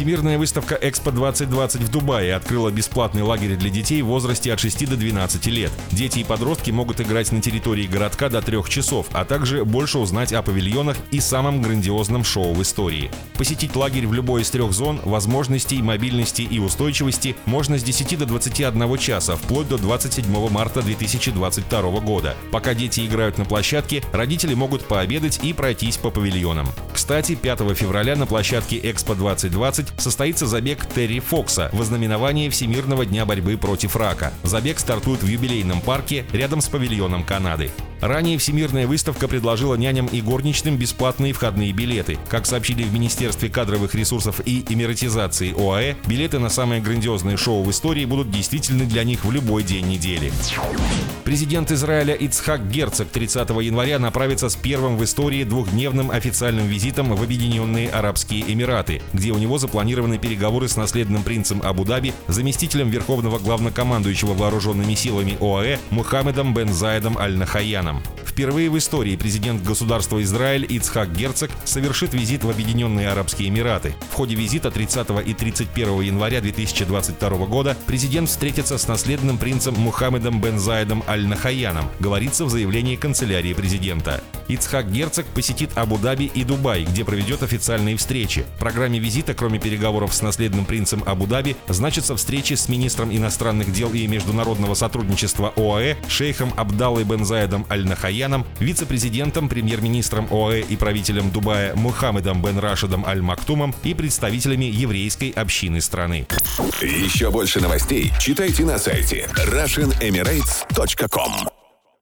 Всемирная выставка «Экспо-2020» в Дубае открыла бесплатный лагерь для детей в возрасте от 6 до 12 лет. Дети и подростки могут играть на территории городка до трех часов, а также больше узнать о павильонах и самом грандиозном шоу в истории. Посетить лагерь в любой из трех зон возможностей, мобильности и устойчивости можно с 10 до 21 часа, вплоть до 27 марта 2022 года. Пока дети играют на площадке, родители могут пообедать и пройтись по павильонам. Кстати, 5 февраля на площадке Экспо-2020 состоится забег Терри Фокса в ознаменовании Всемирного дня борьбы против рака. Забег стартует в юбилейном парке рядом с павильоном Канады. Ранее Всемирная выставка предложила няням и горничным бесплатные входные билеты. Как сообщили в Министерстве кадровых ресурсов и эмиратизации ОАЭ, билеты на самое грандиозное шоу в истории будут действительны для них в любой день недели. Президент Израиля Ицхак Герцог 30 января направится с первым в истории двухдневным официальным визитом в Объединенные Арабские Эмираты, где у него запланированы переговоры с наследным принцем Абу-Даби, заместителем верховного главнокомандующего вооруженными силами ОАЭ Мухаммедом бен Заедом Аль-Нахаяном. Впервые в истории президент государства Израиль Ицхак Герцог совершит визит в Объединенные Арабские Эмираты. В ходе визита 30 и 31 января 2022 года президент встретится с наследным принцем Мухаммедом бен Заедом Аль-Нахаяном, говорится в заявлении канцелярии президента. Ицхак Герцог посетит Абу-Даби и Дубай, где проведет официальные встречи. В программе визита, кроме переговоров с наследным принцем Абу-Даби, значатся встречи с министром иностранных дел и международного сотрудничества ОАЭ шейхом Абдаллой бен Заедом Аль-Нахаяном, вице-президентом, премьер-министром ОАЭ и правителем Дубая Мухаммедом бен Рашидом Аль-Мактумом и представителями еврейской общины страны. Еще больше новостей читайте на сайте RussianEmirates.com